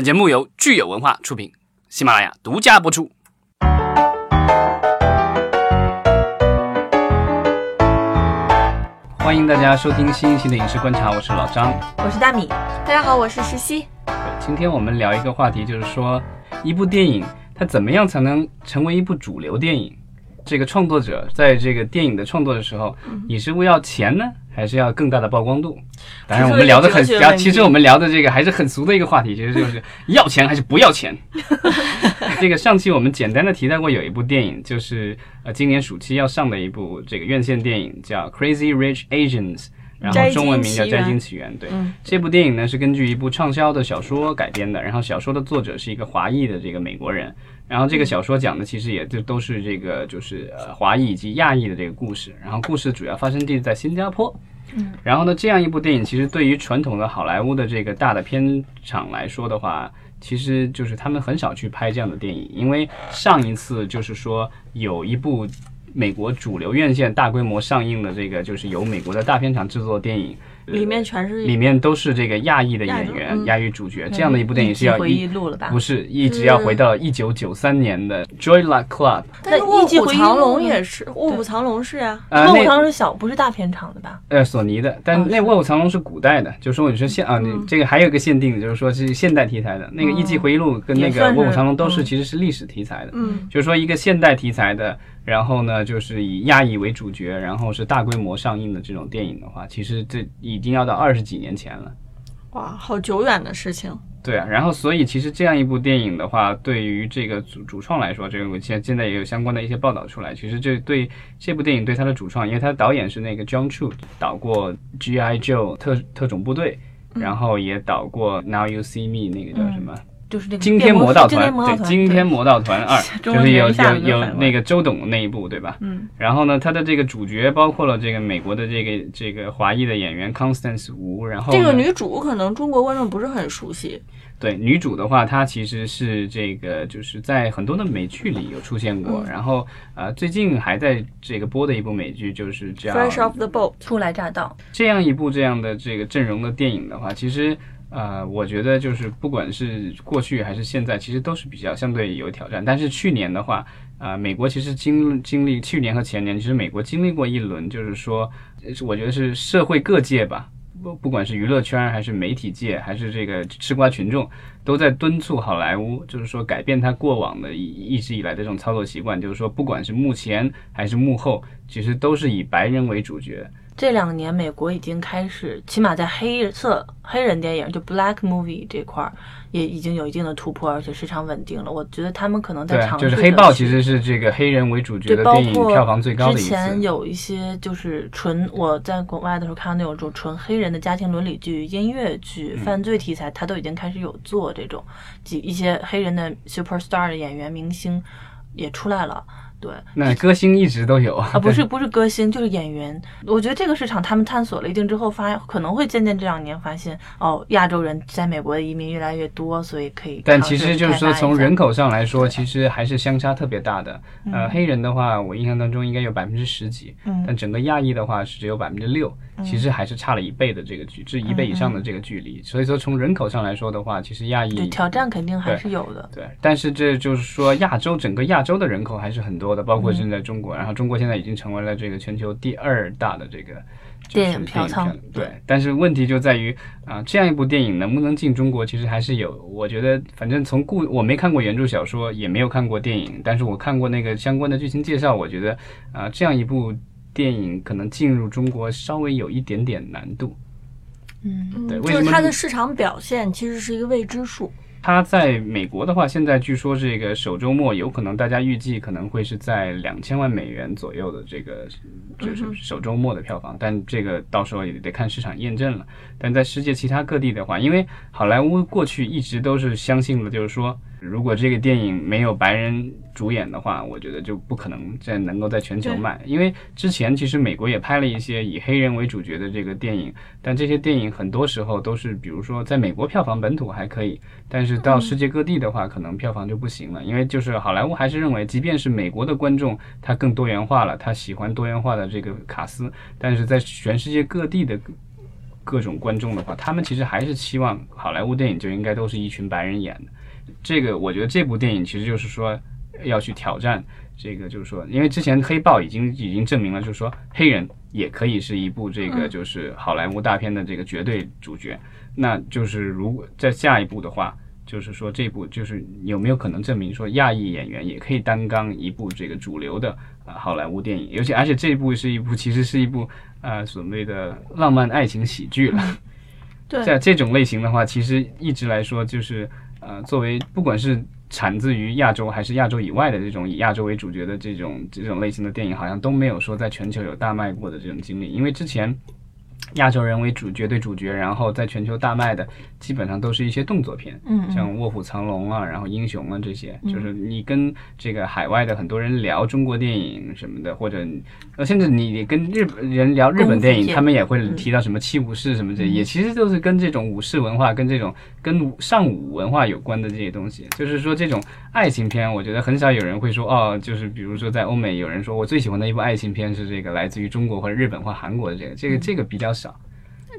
本节目由聚友文化出品，喜马拉雅独家播出。欢迎大家收听新一期的影视观察，我是老张。我是大米，大家好，我是石溪。今天我们聊一个话题，就是说一部电影它怎么样才能成为一部主流电影？这个创作者在这个电影的创作的时候，你是为要钱呢，还是要更大的曝光度？当然，我们聊的很聊，其实我们聊的这个还是很俗的一个话题，其实就是 要钱还是不要钱。这个上期我们简单的提到过，有一部电影，就是呃今年暑期要上的一部这个院线电影，叫《Crazy Rich Asians》。然后中文名叫《摘金起源》。对，这部电影呢是根据一部畅销的小说改编的。然后小说的作者是一个华裔的这个美国人。然后这个小说讲的其实也就都是这个就是呃华裔以及亚裔的这个故事。然后故事主要发生地在新加坡。嗯。然后呢，这样一部电影其实对于传统的好莱坞的这个大的片场来说的话，其实就是他们很少去拍这样的电影，因为上一次就是说有一部。美国主流院线大规模上映的这个，就是由美国的大片厂制作的电影。里面全是里面都是这个亚裔的演员，亚裔主角，这样的一部电影是要回忆录了吧？不是，一直要回到一九九三年的 Joy Luck Club。但是卧虎藏龙也是，卧虎藏龙是啊，卧虎藏龙是小，不是大片场的吧？呃，索尼的，但那卧虎藏龙是古代的，就说你说现啊，你这个还有一个限定，就是说是现代题材的那个《艺伎回忆录》跟那个卧虎藏龙都是其实是历史题材的，嗯，就是说一个现代题材的。然后呢，就是以亚裔为主角，然后是大规模上映的这种电影的话，其实这已经要到二十几年前了。哇，好久远的事情。对啊，然后所以其实这样一部电影的话，对于这个主主创来说，这个现现在也有相关的一些报道出来。其实这对这部电影对他的主创，因为他的导演是那个 John Chu，导过 G.I. Joe 特特种部队，然后也导过 Now You See Me 那个叫什么？就是这个惊天魔盗团，对，惊天魔盗团二，就是有有有那个周董那一部，对吧？嗯。然后呢，他的这个主角包括了这个美国的这个这个华裔的演员 Constance Wu，然后这个女主可能中国观众不是很熟悉。对，女主的话，她其实是这个就是在很多的美剧里有出现过，然后呃，最近还在这个播的一部美剧就是叫《Fresh Off the Boat》初来乍到。这样一部这样的这个阵容的电影的话，其实。呃，我觉得就是不管是过去还是现在，其实都是比较相对有挑战。但是去年的话，啊，美国其实经经历去年和前年，其实美国经历过一轮，就是说，我觉得是社会各界吧，不不管是娱乐圈还是媒体界，还是这个吃瓜群众，都在敦促好莱坞，就是说改变他过往的一一直以来的这种操作习惯，就是说，不管是幕前还是幕后，其实都是以白人为主角。这两年，美国已经开始，起码在黑色黑人电影就 Black Movie 这块儿，也已经有一定的突破，而且市场稳定了。我觉得他们可能在尝试。就是黑豹其实是这个黑人为主角的电影票房最高的一次。之前有一些就是纯我在国外的时候看到那种种纯黑人的家庭伦理剧、音乐剧、犯罪题材，他都已经开始有做这种几一些黑人的 super star 的演员明星也出来了。对，那歌星一直都有啊，不是不是歌星，就是演员。我觉得这个市场他们探索了一定之后，发可能会渐渐这两年发现，哦，亚洲人在美国的移民越来越多，所以可以。但其实就是说，从人口上来说，其实还是相差特别大的。呃，黑人的话，我印象当中应该有百分之十几，但整个亚裔的话是只有百分之六。其实还是差了一倍的这个距，这一倍以上的这个距离。所以说从人口上来说的话，其实亚裔挑战肯定还是有的。对，但是这就是说亚洲整个亚洲的人口还是很多的，包括现在中国，然后中国现在已经成为了这个全球第二大的这个电影票仓。对，但是问题就在于啊，这样一部电影能不能进中国，其实还是有。我觉得反正从故我没看过原著小说，也没有看过电影，但是我看过那个相关的剧情介绍，我觉得啊，这样一部。电影可能进入中国稍微有一点点难度，嗯，对，就是它的市场表现其实是一个未知数。它在美国的话，现在据说这个首周末有可能大家预计可能会是在两千万美元左右的这个就是首周末的票房，但这个到时候也得看市场验证了。但在世界其他各地的话，因为好莱坞过去一直都是相信的，就是说。如果这个电影没有白人主演的话，我觉得就不可能在能够在全球卖。因为之前其实美国也拍了一些以黑人为主角的这个电影，但这些电影很多时候都是，比如说在美国票房本土还可以，但是到世界各地的话，可能票房就不行了。因为就是好莱坞还是认为，即便是美国的观众他更多元化了，他喜欢多元化的这个卡斯，但是在全世界各地的。各种观众的话，他们其实还是期望好莱坞电影就应该都是一群白人演的。这个我觉得这部电影其实就是说要去挑战这个，就是说，因为之前《黑豹》已经已经证明了，就是说黑人也可以是一部这个就是好莱坞大片的这个绝对主角。那就是如果在下一步的话，就是说这部就是有没有可能证明说亚裔演员也可以担纲一部这个主流的啊好莱坞电影？尤其而且这一部是一部其实是一部呃所谓的浪漫爱情喜剧了。对 在这种类型的话，其实一直来说就是呃，作为不管是产自于亚洲还是亚洲以外的这种以亚洲为主角的这种这种类型的电影，好像都没有说在全球有大卖过的这种经历。因为之前亚洲人为主角对主角，然后在全球大卖的基本上都是一些动作片，嗯嗯。像《卧虎藏龙》啊，然后《英雄》啊这些，就是你跟这个海外的很多人聊中国电影什么的，或者呃，甚至你跟日本人聊日本电影，他们也会提到什么七武士什么这，也其实都是跟这种武士文化、跟这种跟武尚武文化有关的这些东西。就是说，这种爱情片，我觉得很少有人会说哦，就是比如说在欧美有人说我最喜欢的一部爱情片是这个来自于中国或者日本或韩国的这个，这个这个比较少。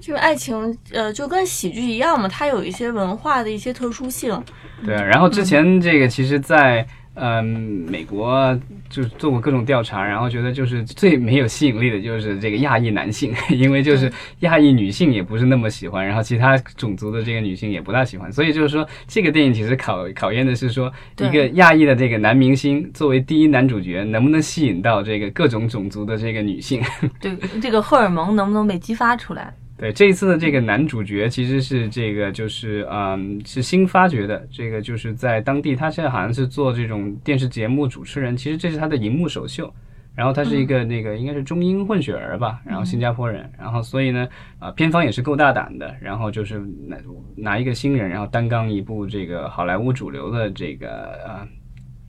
这个爱情，呃，就跟喜剧一样嘛，它有一些文化的一些特殊性。对，然后之前这个其实在，嗯美国就做过各种调查，然后觉得就是最没有吸引力的就是这个亚裔男性，因为就是亚裔女性也不是那么喜欢，然后其他种族的这个女性也不大喜欢，所以就是说这个电影其实考考验的是说一个亚裔的这个男明星作为第一男主角能不能吸引到这个各种种族的这个女性。对这个荷尔蒙能不能被激发出来？对，这一次的这个男主角其实是这个，就是嗯，是新发掘的。这个就是在当地，他现在好像是做这种电视节目主持人，其实这是他的荧幕首秀。然后他是一个那个应该是中英混血儿吧，然后新加坡人，然后所以呢，啊、片方也是够大胆的，然后就是拿拿一个新人，然后担纲一部这个好莱坞主流的这个呃，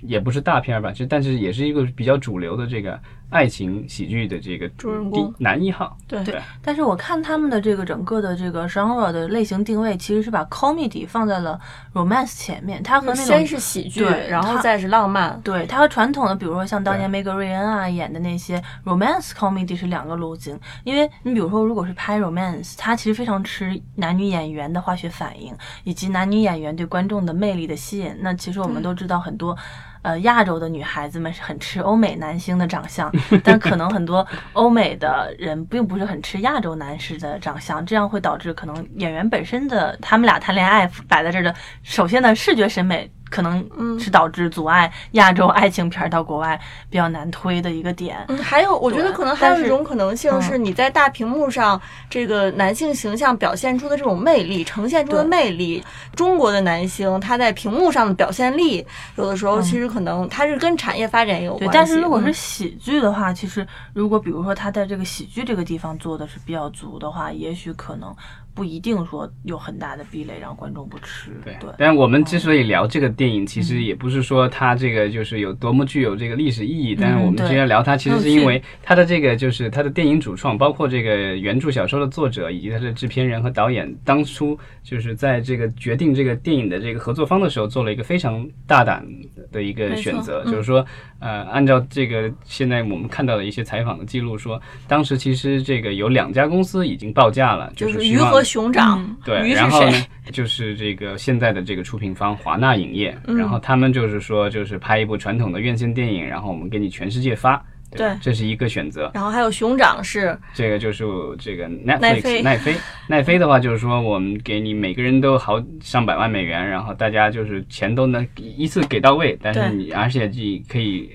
也不是大片儿吧，就但是也是一个比较主流的这个爱情喜剧的这个主人公男一号。对对但是我看他们的这个整个的这个 genre 的类型定位，其实是把 comedy 放在了 romance 前面，它和那先是喜剧，对然后再是浪漫。对它和传统的，比如说像当年梅格瑞恩啊演的那些 romance comedy 是两个路径。因为你比如说，如果是拍 romance，它其实非常吃男女演员的化学反应，以及男女演员对观众的魅力的吸引。那其实我们都知道很多。呃，亚洲的女孩子们是很吃欧美男星的长相，但可能很多欧美的人并不是很吃亚洲男士的长相，这样会导致可能演员本身的他们俩谈恋爱摆在这儿的，首先呢视觉审美可能是导致阻碍亚洲爱情片儿到国外比较难推的一个点。嗯，还有，我觉得可能还有一种可能性是，你在大屏幕上这个男性形象表现出的这种魅力，呈现出的魅力，中国的男星他在屏幕上的表现力，有的时候其实可能他是跟产业发展也有关，系。但是如果是嗯喜剧的话，其实如果比如说他在这个喜剧这个地方做的是比较足的话，也许可能不一定说有很大的壁垒让观众不吃。对对，但我们之所以聊这个电影，其实也不是说它这个就是有多么具有这个历史意义，但是我们今天聊它，其实是因为它的这个就是它的电影主创，包括这个原著小说的作者以及它的制片人和导演，当初就是在这个决定这个电影的这个合作方的时候，做了一个非常大胆的一个选择，嗯。就是说，呃，按照这个现在我们看到的一些采访的记录说，当时其实这个有两家公司已经报价了，就是是希望鱼和熊掌，嗯对，鱼是然后呢谁？，就是这个现在的这个出品方华纳影业，嗯然后他们就是说，就是拍一部传统的院线电影，然后我们给你全世界发，对这是一个选择。然后还有熊掌是这个就是这个奈 Netflix 飞奈飞 奈飞的话，就是说我们给你每个人都好上百万美元，然后大家就是钱都能一次给到位，但是你而且你可以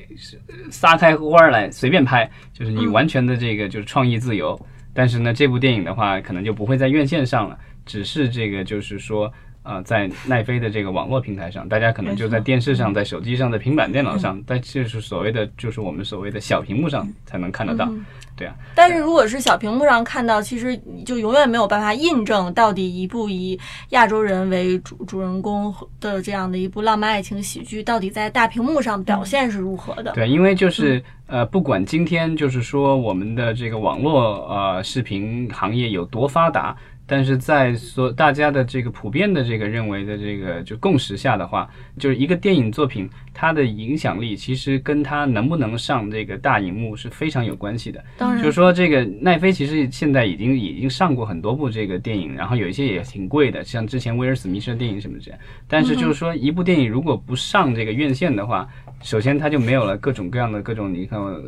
撒开花儿来随便拍，就是你嗯完全的这个就是创意自由。但是呢，这部电影的话，可能就不会在院线上了，只是这个就是说。呃，在奈飞的这个网络平台上，大家可能就在电视上、在手机上、在平板电脑上，但就是所谓的就是我们所谓的小屏幕上才能看得到。嗯对啊，但是如果是小屏幕上看到，其实你就永远没有办法印证到底一部以亚洲人为主主人公的这样的一部浪漫爱情喜剧，到底在大屏幕上表现是如何的。对，因为就是呃，不管今天就是说我们的这个网络呃视频行业有多发达，但是在所大家的这个普遍的这个认为的这个就共识下的话，就是一个电影作品它的影响力其实跟它能不能上这个大荧幕是非常有关系的。当然就是说，这个奈飞其实现在已经已经上过很多部这个电影，然后有一些也挺贵的，像之前威尔史密斯的电影什么这样。但是就是说，一部电影如果不上这个院线的话，首先它就没有了各种各样的各种，你看呃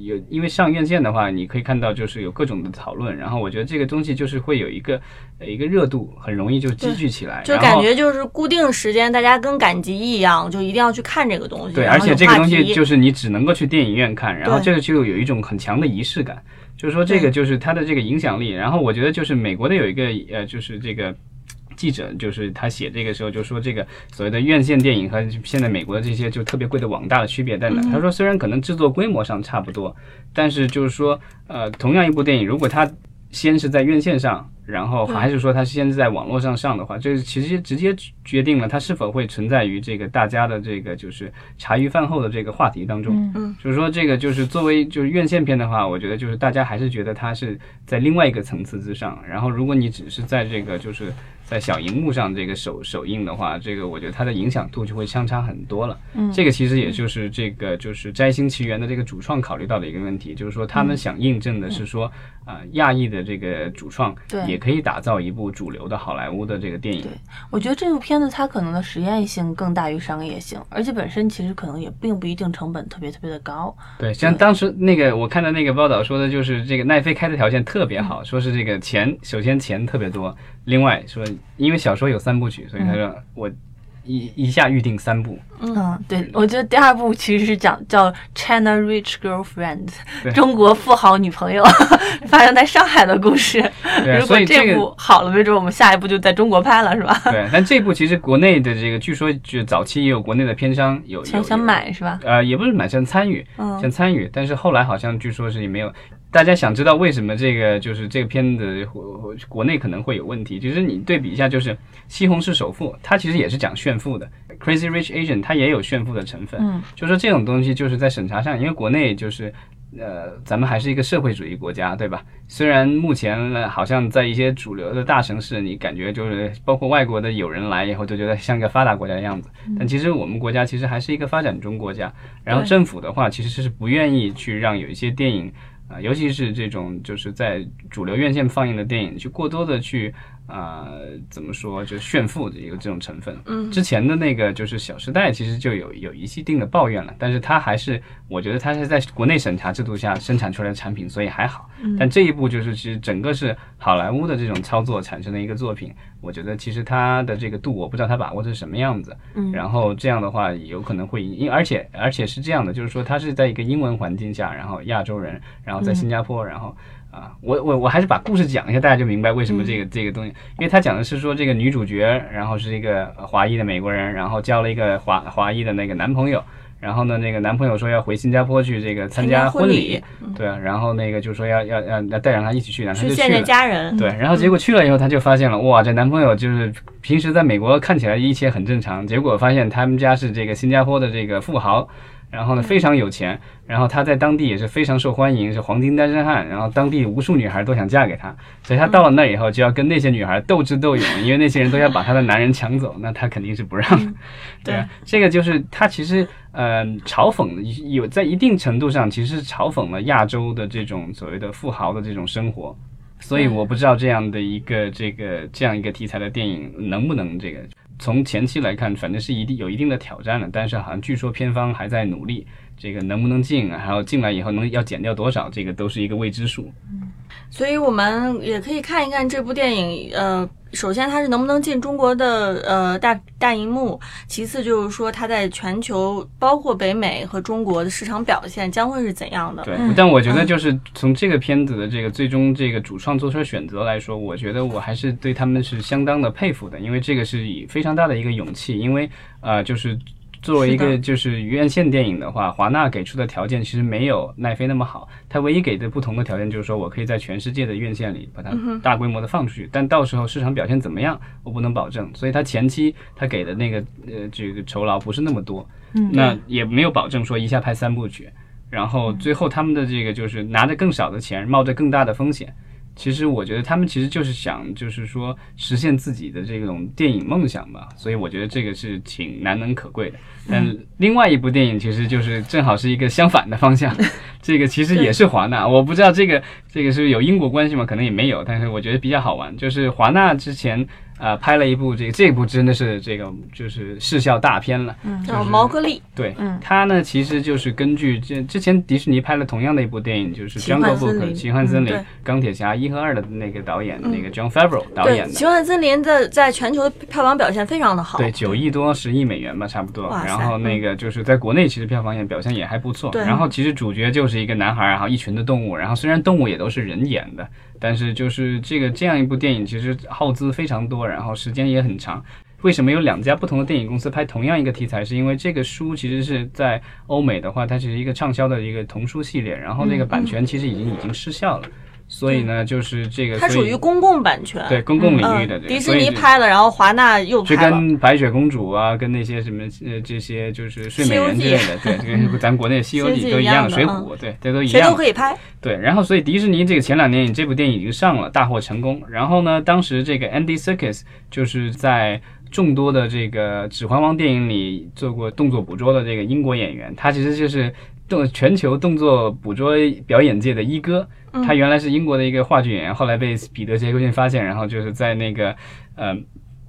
有，因为上院线的话，你可以看到就是有各种的讨论，然后我觉得这个东西就是会有一个呃一个热度，很容易就积聚起来，就感觉就是固定时间，大家跟赶集一样，就一定要去看这个东西。对，而且这个东西就是你只能够去电影院看，然后这个就有一种很强的仪式感，就是说这个就是它的这个影响力。然后我觉得就是美国的有一个呃，就是这个。记者就是他写这个时候就说这个所谓的院线电影和现在美国的这些就特别贵的网大的区别在哪？他说虽然可能制作规模上差不多，但是就是说呃同样一部电影，如果它先是在院线上，然后还是说它先是在网络上上的话，这其实直接决定了它是否会存在于这个大家的这个就是茶余饭后的这个话题当中。嗯就是说这个就是作为就是院线片的话，我觉得就是大家还是觉得它是在另外一个层次之上。然后如果你只是在这个就是在小荧幕上这个首首映的话，这个我觉得它的影响度就会相差很多了。嗯这个其实也就是这个就是《摘星奇缘》的这个主创考虑到的一个问题，就是说他们想印证的是说，啊、亚裔的这个主创也可以打造一部主流的好莱坞的这个电影。对我觉得这部片子它可能的实验性更大于商业性，而且本身其实可能也并不一定成本特别特别的高。对，像当时那个我看到那个报道说的，就是这个奈飞开的条件特别好，说是这个钱，首先钱特别多，另外说因为小说有三部曲，所以他说我一一下预定三部。嗯，对，我觉得第二部其实是讲叫 China Rich Girlfriend，中国富豪女朋友，发生在上海的故事。对，如果所以这部好了，没准我们下一部就在中国拍了，是吧？对，但这部其实国内的这个据说就早期也有国内的片商有想想买是吧？呃，也不是买，想参与，想参与，但是后来好像据说是也没有。大家想知道为什么这个就是这个片子国国内可能会有问题？其实你对比一下，就是《西红柿首富》，它其实也是讲炫富的，《Crazy Rich Asian》它也有炫富的成分。嗯，就说这种东西就是在审查上，因为国内就是。呃，咱们还是一个社会主义国家，对吧？虽然目前呢，好像在一些主流的大城市，你感觉就是包括外国的友人来以后，就觉得像一个发达国家的样子。但其实我们国家其实还是一个发展中国家。然后政府的话，其实是不愿意去让有一些电影啊、尤其是这种就是在主流院线放映的电影，去过多的去啊、怎么说，就炫富的一个这种成分。嗯之前的那个就是《小时代》，其实就有有一系定的抱怨了，但是它还是，我觉得它是在国内审查制度下生产出来的产品，所以还好。但这一部就是其实整个是好莱坞的这种操作产生的一个作品，我觉得其实它的这个度，我不知道它把握的是什么样子。嗯然后这样的话，有可能会因，而且而且是这样的，就是说它是在一个英文环境下，然后亚洲人，然后在新加坡，然后。啊，我我我还是把故事讲一下，大家就明白为什么这个、这个东西，因为他讲的是说这个女主角，然后是一个华裔的美国人，然后交了一个华华裔的那个男朋友，然后呢，那个男朋友说要回新加坡去这个参加婚礼，对啊，然后那个就说要要要要带上他一起去，然后他就去了。家人。对，然后结果去了以后，他就发现了，哇，这男朋友就是平时在美国看起来一切很正常，结果发现他们家是这个新加坡的这个富豪，然后呢非常有钱，然后他在当地也是非常受欢迎，是黄金单身汉，然后当地无数女孩都想嫁给他，所以他到了那以后就要跟那些女孩斗智斗勇，因为那些人都要把他的男人抢走，那他肯定是不让的。对啊，这个就是他其实呃嘲讽有在一定程度上其实是嘲讽了亚洲的这种所谓的富豪的这种生活。所以我不知道这样的一个这个这样一个题材的电影能不能这个从前期来看，反正是一定有一定的挑战了，但是好像据说片方还在努力，这个能不能进，还有进来以后能要减掉多少，这个都是一个未知数。所以我们也可以看一看这部电影。呃，首先它是能不能进中国的呃大大荧幕，其次就是说它在全球，包括北美和中国的市场表现将会是怎样的。对，但我觉得就是从这个片子的这个最终这个主创做出的选择来说，我觉得我还是对他们是相当的佩服的，因为这个是以非常大的一个勇气，因为呃就是。作为一个就是院线电影的话，华纳给出的条件其实没有奈飞那么好。他唯一给的不同的条件就是说我可以在全世界的院线里把它大规模的放出去，但到时候市场表现怎么样，我不能保证。所以他前期他给的那个呃这个酬劳不是那么多，嗯那也没有保证说一下拍三部曲。然后最后他们的这个就是拿着更少的钱，冒着更大的风险，其实我觉得他们其实就是想，就是说实现自己的这种电影梦想吧。所以我觉得这个是挺难能可贵的。但另外一部电影其实就是正好是一个相反的方向，这个其实也是华纳。我不知道这个这个是有因果关系吗？可能也没有，但是我觉得比较好玩，就是华纳之前。呃，拍了一部这个，这部真的是这个就是视效大片了，叫《毛格利》。对，它呢其实就是根据这之前迪士尼拍了同样的一部电影，就是《Jungle Book》奇幻森林，钢铁侠一和二的那个导演那个 John Favreau 导演的。奇幻森林的在全球的票房表现非常的好，对，九亿多十亿美元吧，差不多。然后那个就是在国内其实票房也表现也还不错。然后其实主角就是一个男孩，然后一群的动物，然后虽然动物也都是人演的。但是就是这个这样一部电影，其实耗资非常多，然后时间也很长。为什么有两家不同的电影公司拍同样一个题材？是因为这个书其实是在欧美的话，它是一个畅销的一个童书系列，然后那个版权其实已经已经失效了。所以呢，就是这个，它属于公共版权，对公共领域的。迪士尼拍了，然后华纳又拍了。就跟白雪公主啊，跟那些什么呃这些就是睡美人之类的，对，跟 咱国内《西游记》都一样，水浒对，这都一样。谁都可以拍。对，然后所以迪士尼这个前两年这部电影已经上了，大获成功。然后呢，当时这个 Andy Serkis 就是在众多的这个《指环王》电影里做过动作捕捉的这个英国演员，他其实就是动全球动作捕捉表演界的一哥。他原来是英国的一个话剧演员，后来被彼得·杰克逊发现，然后就是在那个呃《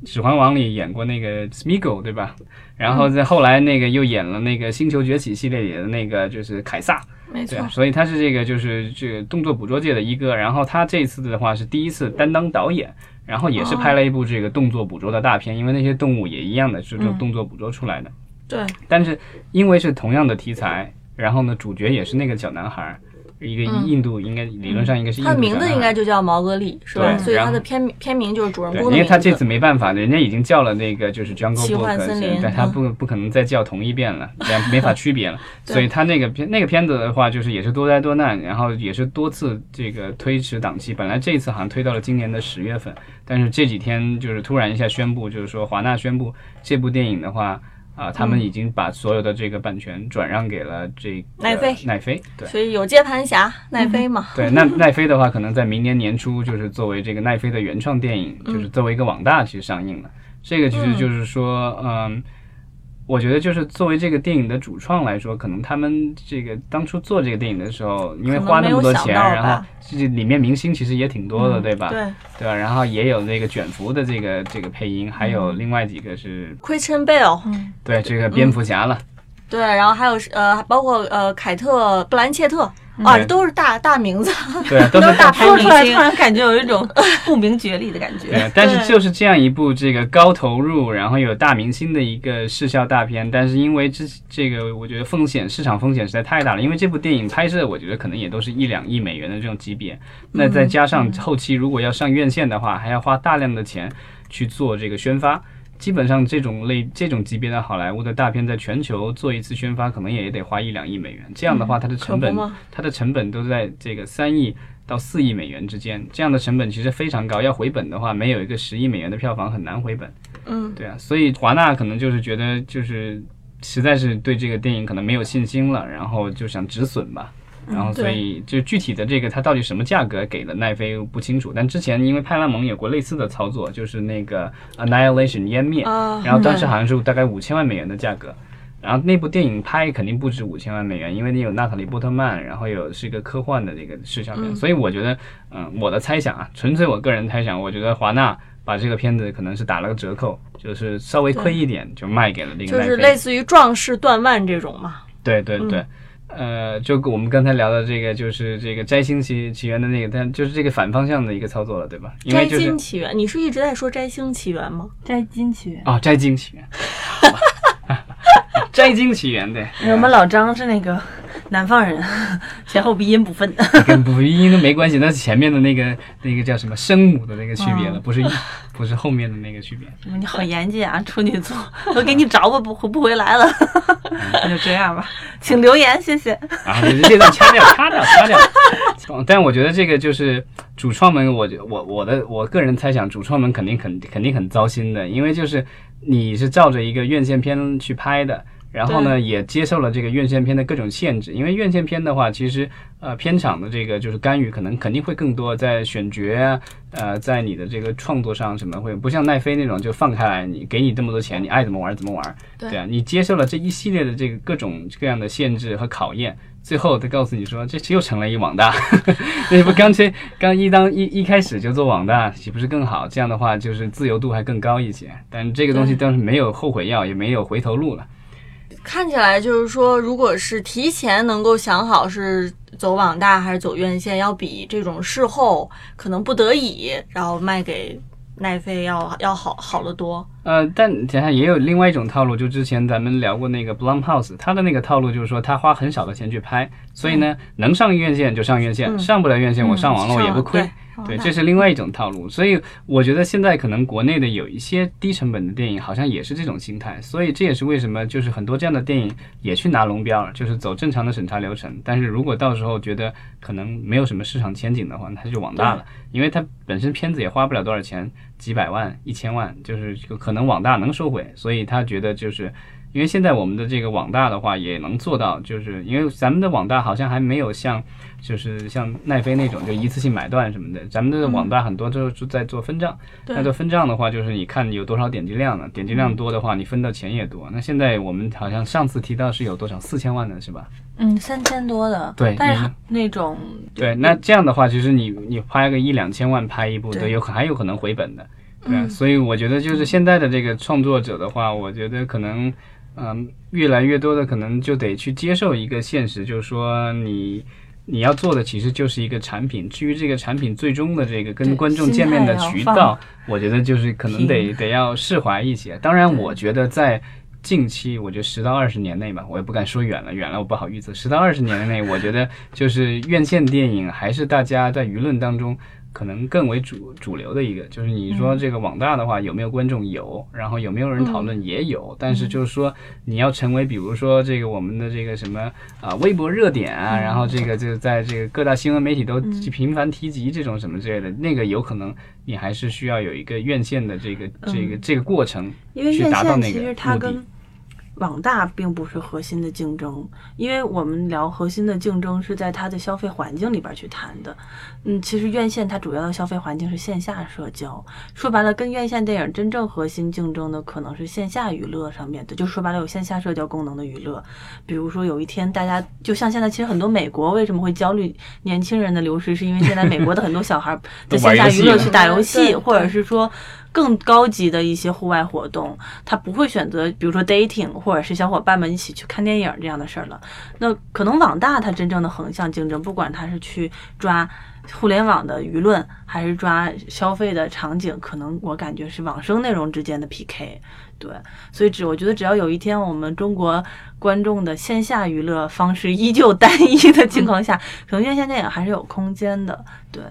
指环王》里演过那个 Smeagol，对吧？然后在后来那个又演了那个《星球崛起》系列里的那个就是凯撒，没错。所以他是这个就是这个动作捕捉界的一哥。然后他这次的话是第一次担当导演，然后也是拍了一部这个动作捕捉的大片，因为那些动物也一样的是用动作捕捉出来的。对。但是因为是同样的题材，然后呢，主角也是那个小男孩。一个印度应该理论上应该是印度他的名字应该就叫毛格利是吧？所以他的片片名就是主人公因为他这次没办法，人家已经叫了那个就是 Jungle Book，但他不不可能再叫同一遍了，这样没法区别了。所以他那个片那个片子的话，就是也是多灾多难，然后也是多次这个推迟档期。本来这一次好像推到了今年的十月份，但是这几天就是突然一下宣布，就是说华纳宣布这部电影的话。啊，他们已经把所有的这个版权转让给了这奈飞，奈飞，对，所以有接盘侠奈飞嘛。对，那 奈飞的话，可能在明年年初，就是作为这个奈飞的原创电影，就是作为一个网大去上映了。这个其实就是说，嗯。我觉得就是作为这个电影的主创来说，可能他们这个当初做这个电影的时候，因为花那么多钱，然后这里面明星其实也挺多的，对吧？对，对吧？然后也有那个卷福的这个这个配音，还有另外几个是 Christian Bale，对，这个蝙蝠侠了。对，然后还有呃，包括呃凯特布兰切特。啊，都是大大名字，对，都是大牌明星，突然感觉有一种 不明觉厉的感觉。对，但是就是这样一部这个高投入，然后有大明星的一个视效大片，但是因为这这个，我觉得风险市场风险实在太大了。因为这部电影拍摄，我觉得可能也都是一两亿美元的这种级别，那再加上后期如果要上院线的话，还要花大量的钱去做这个宣发。基本上这种类这种级别的好莱坞的大片，在全球做一次宣发，可能也得花一两亿美元。这样的话，它的成本，它的成本都在这个三亿到四亿美元之间。这样的成本其实非常高，要回本的话，没有一个十亿美元的票房很难回本。嗯，对啊，所以华纳可能就是觉得，就是实在是对这个电影可能没有信心了，然后就想止损吧。然后，所以就具体的这个，它到底什么价格给了奈飞不清楚。但之前因为派拉蒙有过类似的操作，就是那个 Annihilation 湮灭，然后当时好像是大概五千万美元的价格。然后那部电影拍肯定不止五千万美元，因为你有娜塔莉波特曼，然后有是一个科幻的这个视效片。所以我觉得，嗯，我的猜想啊，纯粹我个人猜想，我觉得华纳把这个片子可能是打了个折扣，就是稍微亏一点就卖给了那个就是类似于壮士断腕这种嘛。对对对。呃，就我们刚才聊的这个，就是这个摘星起起源的那个，但就是这个反方向的一个操作了，对吧？摘金起源，你是一直在说摘星起源吗？摘金起源啊，摘金起源，摘金起源对。我们老张是那个。南方人，前后鼻音不分，跟鼻音都没关系，那是前面的那个那个叫什么声母的那个区别了，不是不是后面的那个区别。你好严谨啊，处女座，我给你找我，不不回来了，那就这样吧，请留言，谢谢。啊，你这段 掐掉，掐掉，掐掉。但我觉得这个就是主创们，我我我的我个人猜想，主创们肯定肯肯定很糟心的，因为就是你是照着一个院线片去拍的。然后呢，也接受了这个院线片的各种限制，因为院线片的话，其实呃片场的这个就是干预可能肯定会更多，在选角啊，呃，在你的这个创作上什么会不像奈飞那种就放开来，你给你这么多钱，你爱怎么玩怎么玩，对。啊，你接受了这一系列的这个各种各样的限制和考验，最后他告诉你说，这又成了一网大，那不干脆刚一当一一开始就做网大，岂不是更好？这样的话就是自由度还更高一些，但这个东西倒是没有后悔药，也没有回头路了。看起来就是说，如果是提前能够想好是走网大还是走院线，要比这种事后可能不得已然后卖给奈飞要要好好得多。呃，但想想也有另外一种套路，就之前咱们聊过那个 Blumhouse，他的那个套路就是说他花很少的钱去拍，所以呢能上院线就上院线，上不了院线我上网络也不亏。对，这是另外一种套路，所以我觉得现在可能国内的有一些低成本的电影，好像也是这种心态，所以这也是为什么就是很多这样的电影也去拿龙标了，就是走正常的审查流程。但是如果到时候觉得可能没有什么市场前景的话，他就网大了，因为它本身片子也花不了多少钱，几百万、一千万，就是可能网大能收回，所以他觉得就是。因为现在我们的这个网大的话也能做到，就是因为咱们的网大好像还没有像，就是像奈飞那种就一次性买断什么的，咱们的网大很多都是在做分账。那做分账的话，就是你看有多少点击量了？点击量多的话，你分的钱也多。那现在我们好像上次提到是有多少四千万的是吧？嗯，三千多的。对，但是那种对，那这样的话，其实你你拍个一两千万拍一部，都有还有可能回本的。对，所以我觉得就是现在的这个创作者的话，我觉得可能。嗯，越来越多的可能就得去接受一个现实，就是说你你要做的其实就是一个产品。至于这个产品最终的这个跟观众见面的渠道，我觉得就是可能得得要释怀一些。当然，我觉得在近期，我觉得十到二十年内吧，我也不敢说远了，远了我不好预测。十到二十年内，我觉得就是院线电影还是大家在舆论当中。可能更为主主流的一个，就是你说这个网大的话有没有观众？有，然后有没有人讨论？也有，但是就是说你要成为比如说这个我们的这个什么啊微博热点啊，然后这个就在这个各大新闻媒体都频繁提及这种什么之类的，那个有可能你还是需要有一个院线的这个这个这个过程，因为院线其实它跟。网大并不是核心的竞争，因为我们聊核心的竞争是在它的消费环境里边去谈的。嗯，其实院线它主要的消费环境是线下社交，说白了，跟院线电影真正核心竞争的可能是线下娱乐上面的，就说白了有线下社交功能的娱乐。比如说有一天大家就像现在，其实很多美国为什么会焦虑年轻人的流失，是因为现在美国的很多小孩 在线下娱乐去打游戏，或者是说。更高级的一些户外活动，他不会选择，比如说 dating，或者是小伙伴们一起去看电影这样的事儿了。那可能网大它真正的横向竞争，不管它是去抓互联网的舆论，还是抓消费的场景，可能我感觉是网生内容之间的 PK。对，所以只我觉得只要有一天我们中国观众的线下娱乐方式依旧单一的情况下，可能院线电影还是有空间的。对。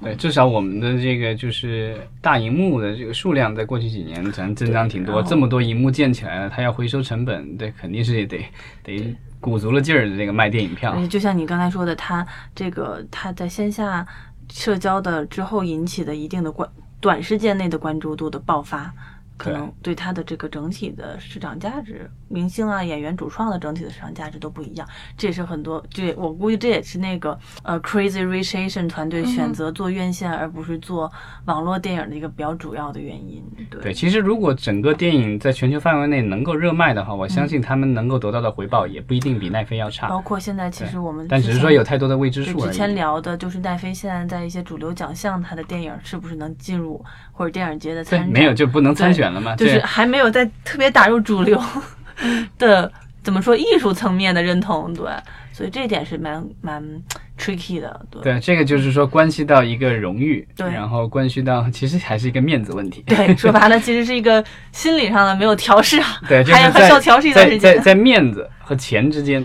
对，至少我们的这个就是大荧幕的这个数量，在过去几年咱增长挺多。这么多荧幕建起来了，它要回收成本，对，肯定是得得鼓足了劲儿的这个卖电影票。就像你刚才说的，它这个它在线下社交的之后引起的一定的关短时间内的关注度的爆发。可能对它的这个整体的市场价值，明星啊、演员、主创的整体的市场价值都不一样，这也是很多，这我估计这也是那个呃 Crazy Rich Asian 团队选择做院线而不是做网络电影的一个比较主要的原因。对，其实如果整个电影在全球范围内能够热卖的话，我相信他们能够得到的回报也不一定比奈飞要差。包括现在其实我们，但只是说有太多的未知数之前聊的就是奈飞现在在一些主流奖项，它的电影是不是能进入或者电影节的参没有就不能参选。就是还没有在特别打入主流的，怎么说艺术层面的认同，对，所以这一点是蛮蛮 tricky 的，对。对，这个就是说关系到一个荣誉，对，然后关系到其实还是一个面子问题，对，说白了其实是一个心理上的没有调试好，对，还还需要调试一段时间，在在面子和钱之间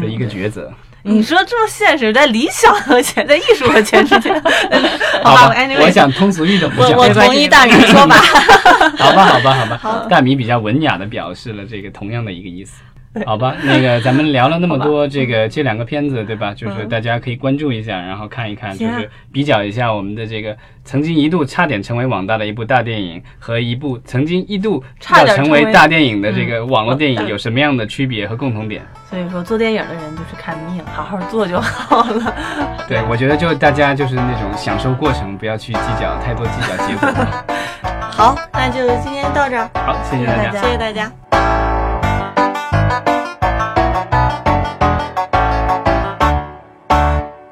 的一个抉择。你说这么现实，在理想和钱，在艺术和钱之间，好吧？我想通俗易懂，我我同意大米说法。好吧，好吧，好吧。大米比较文雅的表示了这个同样的一个意思。好吧，那个咱们聊了那么多这个这两个片子，对吧？就是大家可以关注一下，然后看一看，就是比较一下我们的这个曾经一度差点成为网大的一部大电影，和一部曾经一度要差点成为大电影的这个嗯网络电影有什么样的区别和共同点？所以说做电影的人就是看命，好好做就好了。对，我觉得就大家就是那种享受过程，不要去计较太多计较结果。好，那就今天到这儿，好，谢谢大。家谢谢大家。